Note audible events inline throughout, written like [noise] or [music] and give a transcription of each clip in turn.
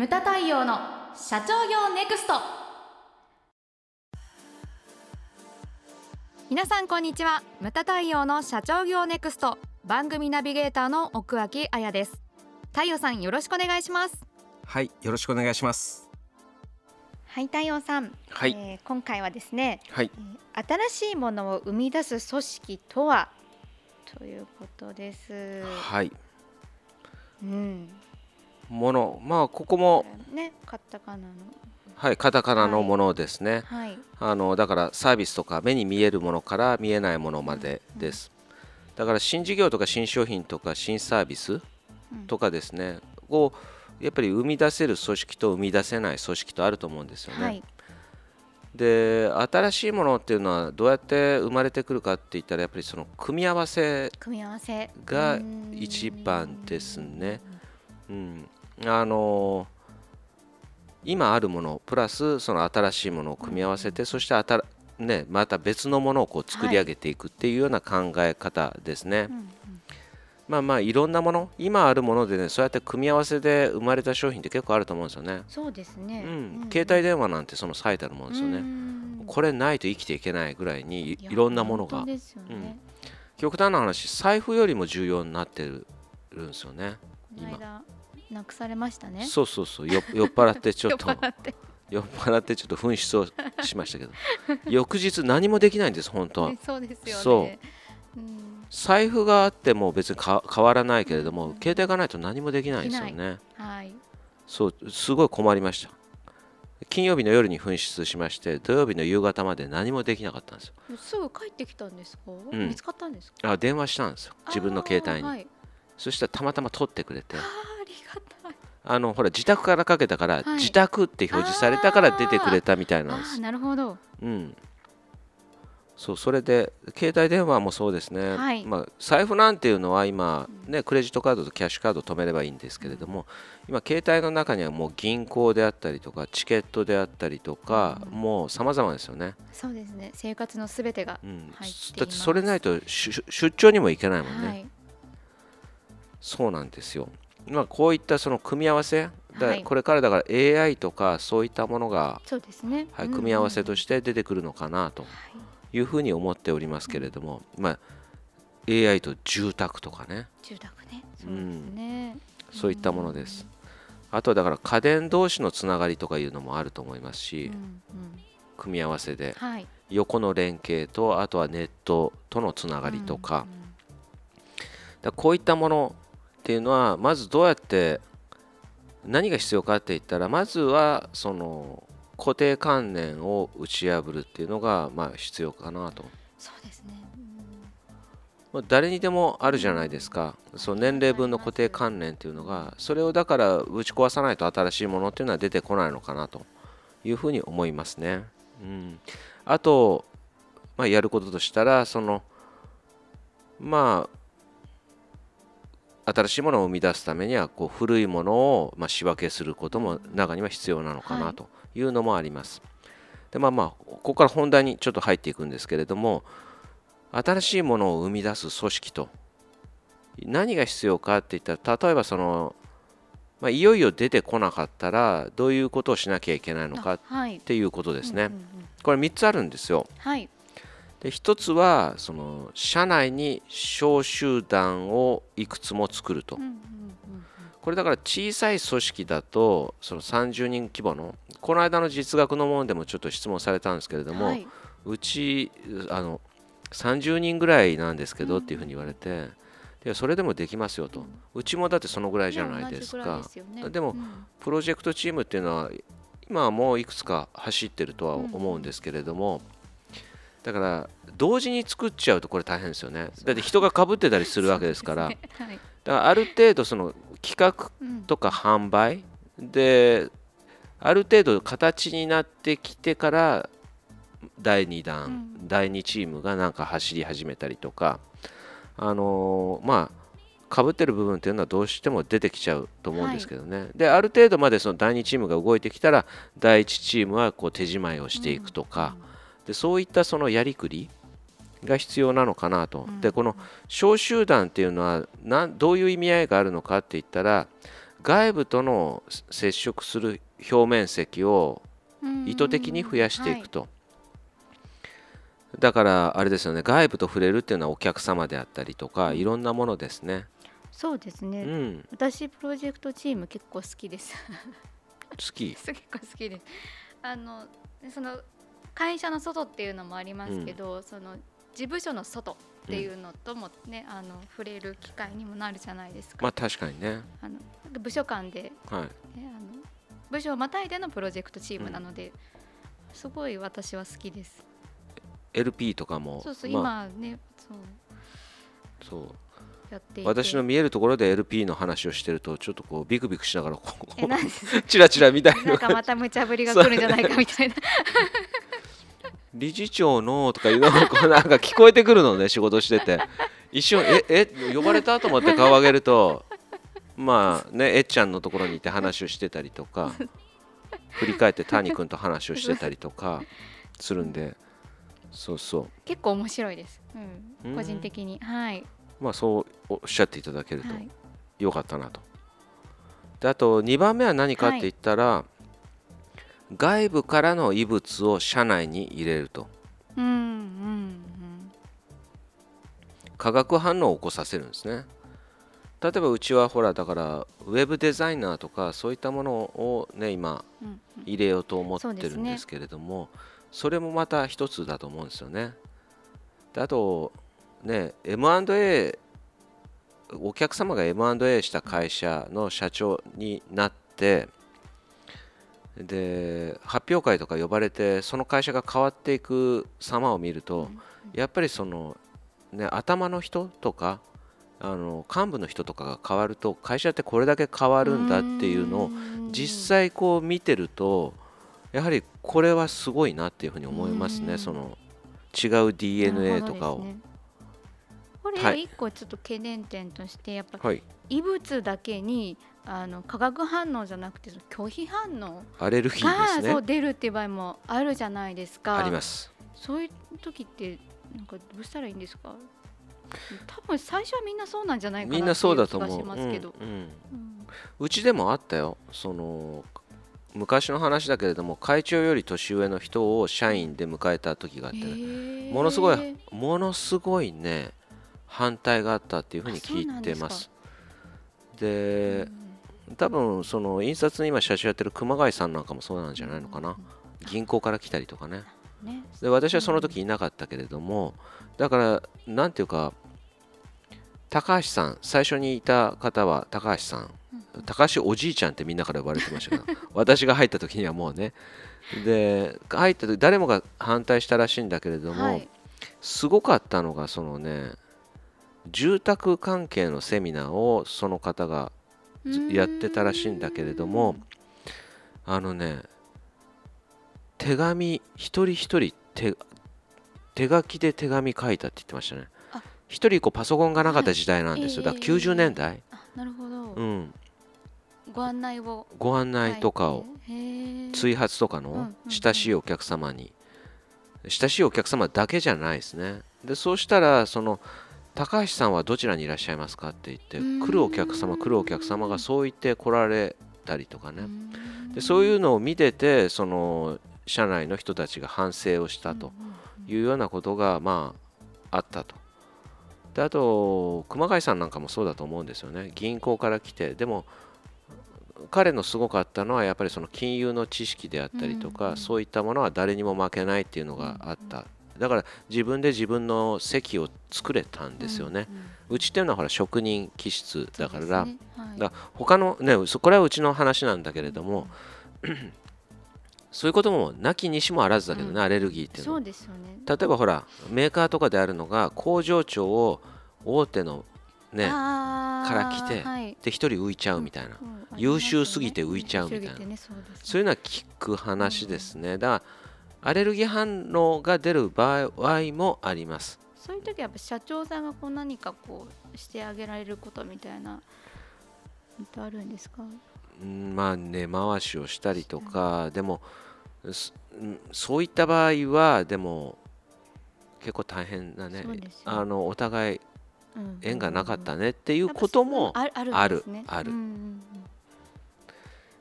ムタ太陽の社長業ネクスト。皆さんこんにちは。ムタ太陽の社長業ネクスト。番組ナビゲーターの奥脇彩です。太陽さんよろしくお願いします。はいよろしくお願いします。はい太陽さん、はい。えー今回はですね、はい。えー新しいものを生み出す組織とは？ということです。はい。うん、ものまあここもね、カタカナの。はいカタカナのものですね、はい。あのだからサービスとか目に見えるものから見えないものまでです、だから新事業とか新商品とか新サービスうん。とかですね。をやっぱり生み出せる組織と生み出せない組織とあると思うんですよね、はい。で新しいものっていうのはどうやって生まれてくるかって言ったらやっぱりその組み合わせ組み合わせ。がうん一番ですね。うん、あの今あるものプラスその新しいものを組み合わせて、そしてあた、ね、また別のものをこう作り上げていくっていうような考え方ですね。うんうんまあまあいろんなもの今あるものでねそうやって組み合わせで生まれた商品って結構あると思うんですよね。そうですね。うん、携帯電話なんてその最たるものですよね。ねこれないと生きていけないぐらいにいいろんなものがですよね。極端な話財布よりも重要になってるんですよね。この間なくされましたね。そうそうそう。よ [laughs] 酔っ払ってちょっと。酔っ払って。ちょっと紛失をしましたけど。[laughs] 翌日何もできないんです本当は。ねそうですよね。そう。うん。財布があっても別にか変わらないけれども携帯がないと何もできないんですよね。はい。そうすごい困りました。金曜日の夜に紛失しまして土曜日の夕方まで何もできなかったんですよ。すぐ帰ってきたんですか？ん。見つかったんですか？あ電話したんですよ。自分の携帯に、はい。そしたらたまたま取ってくれてがたい。あのほら自宅からかけたから、はい。自宅って表示されたから出てくれたみたいなんです。ああーなるほど。うん、そうそれで携帯電話もそうですね、はい。まあ、財布なんていうのは今、ね、クレジットカードとキャッシュカード止めればいいんですけれども、今携帯の中にはもう銀行であったりとかチケットであったりとか、もう様々ですよね、そうですね。生活のすべてがう。ん、入っています。だってそれないと出出張にも行けないもんね、はい。そうなんですよ、まあ、こういったその組み合わせだはいこれからだから AI とかそういったものが、そうですね。はい、うん組み合わせとして出てくるのかなと。はいいうふうに思っておりますけれども、まあ、AI と住宅とかね住宅ね。そうですね。そういったものです。あとはだから家電同士のつながりとかいうのもあると思いますうし、んうん。組み合わせではい。横の連携とあとはネットとのつながりとか,、だこういったものっていうのはまずどうやって何が必要かって言ったらまずはその固定観念を打ち破るっていうのがまあ必要かなと。そうですね。まあ誰にでもあるじゃないですか、その年齢分の固定観念っていうのが、それをだから打ち壊さないと新しいものっていうのは出てこないのかなというふうに思いますね。うん、あと、まあ、やることとしたら、そのまあ、新しいものを生み出すためにはこう古いものをまあ仕分けすることも中には必要なのかはないというのもあります。でまあまあここから本題にちょっと入っていくんですけれども新しいものを生み出す組織と何が必要かって言ったら例えばその、まあ、いよいよ出てこなかったらどういうことをしなきゃいけないのかっ。ていうことですね。うんうんうんこれ3つあるんですよ。はい。で1つはその社内に小集団をいくつも作ると。うんうんうんこれだから小さい組織だとその30人規模のこの間の実学のものでもちょっと質問されたんですけれども、はい。うちあの30人ぐらいなんですけどっていうふうに言われて、でそれでもできますよと、うちもだってそのぐらいじゃないですか。でね。でもうん。プロジェクトチームっていうのは今はもういくつか走ってるとは思うんですけれども、だから同時に作っちゃうとこれ大変ですよね。だって人がかぶってたりするわけですから。[laughs] だからある程度その企画うんとか販売である程度形になってきてから第2弾、うん。第2チームがなんか走り始めたりとかあのーまあかぶってる部分っていうのはどうしても出てきちゃうと思うんですけどね、である程度までその第2チームが動いてきたら第1チームはこう手仕舞いをしていくとか、でそういったそのやりくりが必要なのかなと、うん。でこの小集団っていうのはなんどういう意味合いがあるのかって言ったら外部との接触する表面積をうん。意図的に増やしていくと、だからあれですよね。外部と触れるっていうのはお客様であったりとかいろんなものですね、そうですね、うん、私プロジェクトチーム結構好きです。好き？[laughs] 結構好きです。あのその会社の外っていうのもありますけど、その事務所の外っていうのともね、あの触れる機会にもなるじゃないですか、まあ確かにね。あの部署間で、ね、はい。あの部署をまたいでのプロジェクトチームなので、すごい私は好きです。LP とかもそうそう、まあ。今ねそう。そう。やって私の見えるところで LP の話をしてるとちょっとこうビクビクしながらこう [laughs] チラチラ見たいのなんかまた無茶ぶりが来るんじゃないかみたいな [laughs] 理事長のとかいうのがこうなんか聞こえてくるのね仕事してて。一瞬ええ呼ばれたと思って顔上げるとまあねえっちゃんのところにいて話をしてたりとか振り返って谷君と話をしてたりとかするんで。そうそう。結構面白いです、う、うん。ん個人的に。はい、まあそうおっしゃっていただけるとはい、よかったなと。であと2番目は何かって言ったら、外部からの異物を社内に入れるとうんうん化学反応を起こさせるんですね。例えばうちはほらだからウェブデザイナーとかそういったものをね今入れようと思ってるんですけれどもそ,、れもまた一つだと思うんですよね。であとね M&A お客様が M&A した会社の社長になってで発表会とか呼ばれてその会社が変わっていく様を見ると、やっぱりその、ね、頭の人とかあの幹部の人とかが変わると会社ってこれだけ変わるんだっていうのを実際こう見てるとやはりこれはすごいなっていうふうに思いますうん。ねその違う DNA とかを、これ一個ちょっと懸念点としてやっぱはい。異物だけにあの化学反応じゃなくて拒否反応。アレルギーがですね。そう出るっていう場合もあるじゃないですか。あります。そういう時ってなんかどうしたらいいんですか？多分最初はみんなそうなんじゃないかなみんなそうだと思う。気がしますけど、うんう。んうん。うちでもあったよ。その昔の話だけれども会長より年上の人を社員で迎えた時があってね、ものすごいものすごいね反対があったっていうふうに聞いてます。で多分その印刷に今社長やってる熊谷さんなんかもそうなんじゃないのかな。銀行から来たりとかね。ね。で私はその時いなかったけれどもだからなんていうか高橋さん最初にいた方は高橋さん。高橋おじいちゃんってみんなから呼ばれてましたけど [laughs] 私が入った時にはもうね。で入った時誰もが反対したらしいんだけれども、はい。すごかったのがそのね住宅関係のセミナーをその方がずやってたらしいんだけれどもあのね手紙一人一人手手書きで手紙書いたって言ってましたね。あ。一人こうパソコンがなかった時代なんですよ、だから90年代、あなるほど、うん、ご案内を。ご案内とかを追発とかの親しいお客様に。親しいお客様だけじゃないですね。でそうしたらその高橋さんはどちらにいらっしゃいますか？って言ってうん。来るお客様来るお客様がそう言って来られたりとかね。うん。でそういうのを見ててその社内の人たちが反省をしたというようなことがまああったと。であと熊谷さんなんかもそうだと思うんですよね。銀行から来てでも彼のすごかったのはやっぱりその金融の知識であったりとか、そういったものは誰にも負けないっていうのがあった、だから自分で自分の席を作れたんですよね、うちっていうのはほら職人気質だから、ね。はい。だ他のねそこれはうちの話なんだけれども、そういうこともなきにしもあらずだけどね、うんアレルギーっていうのは。ね。例えばほらメーカーとかであるのが工場長を大手のねから来てはい。で一人浮いちゃうみたいな、うん優秀すぎて浮いちゃうみたいな。ねそういうのは聞く話ですね。だからアレルギー反応が出る場合もあります。そういう時はやっぱ社長さんがこう何かこうしてあげられることみたいなあるんですか？うんまあ根回しをしたりとかでもそういった場合はでも結構大変なね。あのお互いうん。縁がなかったねっていてうこともあるある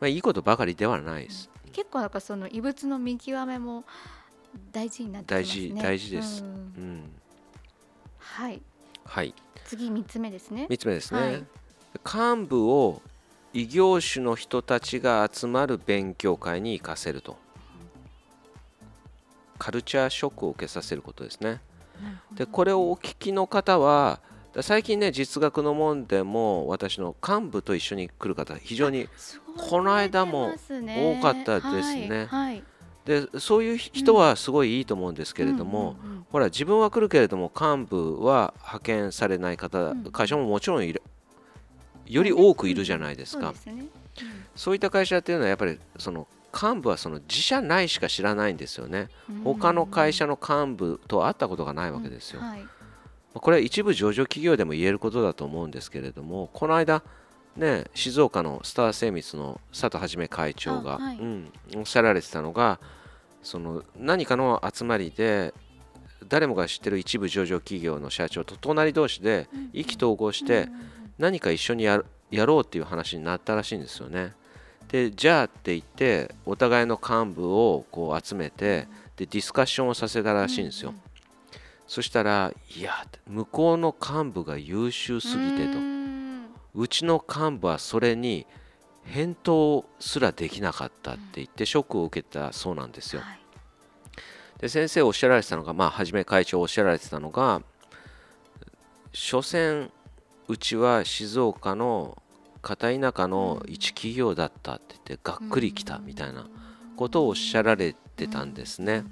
まあ、いいことばかりではないです。結構なんかその異物の見極めも大事になってきますね。大事大事です。うん。うん、はい。はい。次三つ目ですね。3つ目ですね、はい。幹部を異業種の人たちが集まる勉強会に行かせると。カルチャーショックを受けさせることですね。でこれをお聞きの方はだ最近ね実学の門でも私の幹部と一緒に来る方非常にこの間も多かったですね。はい。はい。でそういう人はすごいいいと思うんですけれども、うんうんうん。ほら自分は来るけれども幹部は派遣されない方、うん会社ももちろんいるより多くいるじゃないですか、そうですね。そういった会社っていうのはやっぱりその幹部はその自社内しか知らないんですよね。うん。他の会社の幹部と会ったことがないわけですよ、はい。これは一部上場企業でも言えることだと思うんですけれどもこの間ね静岡のスター精密の佐藤は会長が、あはいうん、おっしゃられてたのがその何かの集まりで誰もが知ってる一部上場企業の社長と隣同士で意気投合して何か一緒にやろうっていう話になったらしいんですよね。でじゃあって言ってお互いの幹部をこう集めてでディスカッションをさせたらしいんですよ。そしたらいや向こうの幹部が優秀すぎてと。うちの幹部はそれに返答すらできなかったって言ってショックを受けたそうなんですよ。はい。で先生おっしゃられてたのがまあはじめ会長おっしゃられてたのが所詮うちは静岡の片田舎の一企業だったって言ってがっくりきたみたいなことをおっしゃられてたんですね。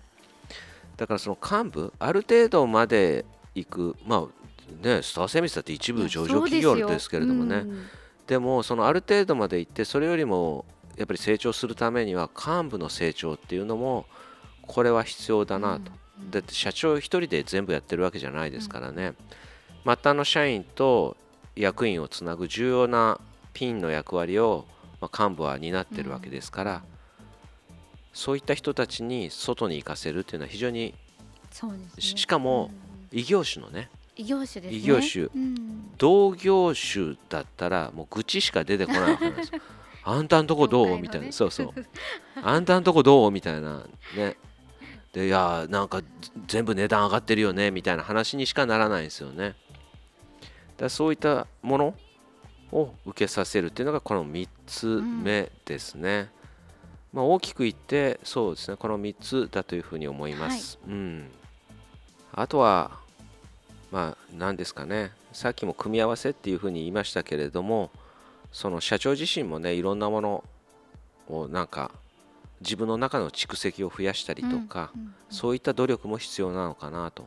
だからその幹部ある程度まで行くまあねスター精密だって一部上場企業ですけれどもね、うん。でもそのある程度まで行ってそれよりもやっぱり成長するためには幹部の成長っていうのもこれは必要だなと、だって社長一人で全部やってるわけじゃないですからね、末端の社員と役員をつなぐ重要なピンの役割を、まあ、幹部は担ってるわけですから、そういった人たちに外に行かせるっていうのは非常にそうですね。ししかもうん異業種のね異業種ですね。異業種。うん。同業種だったらもう愚痴しか出てこないわけなんですよ。[laughs] あんたんとこどう、ねみたいな。そうそう。あんたんとこどうみたいなね。でいやーなんか全部値段上がってるよねみたいな話にしかならないんですよね。だそういったものを受けさせるっていうのがこの3つ目ですね、まあ、大きく言ってそうですね。この3つだというふうに思います、うん。あとはまあ何ですかね。さっきも組み合わせっていうふうに言いましたけれどもその社長自身もねいろんなものをなんか自分の中の蓄積を増やしたりとか、うんうん。そういった努力も必要なのかなと。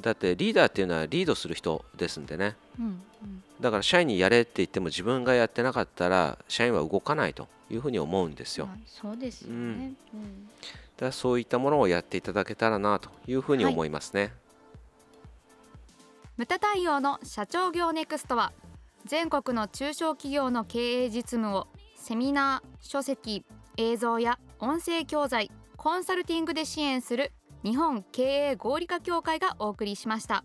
だってリーダーっていうのはリードする人ですんでねだから社員にやれって言っても自分がやってなかったら社員は動かないというふうに思うんですよ。まあそうですよね。うん。だからそういったものをやっていただけたらなというふうに思いますね、ムタ対応の社長業ネクストは全国の中小企業の経営実務をセミナー書籍映像や音声教材コンサルティングで支援する日本経営合理化協会がお送りしました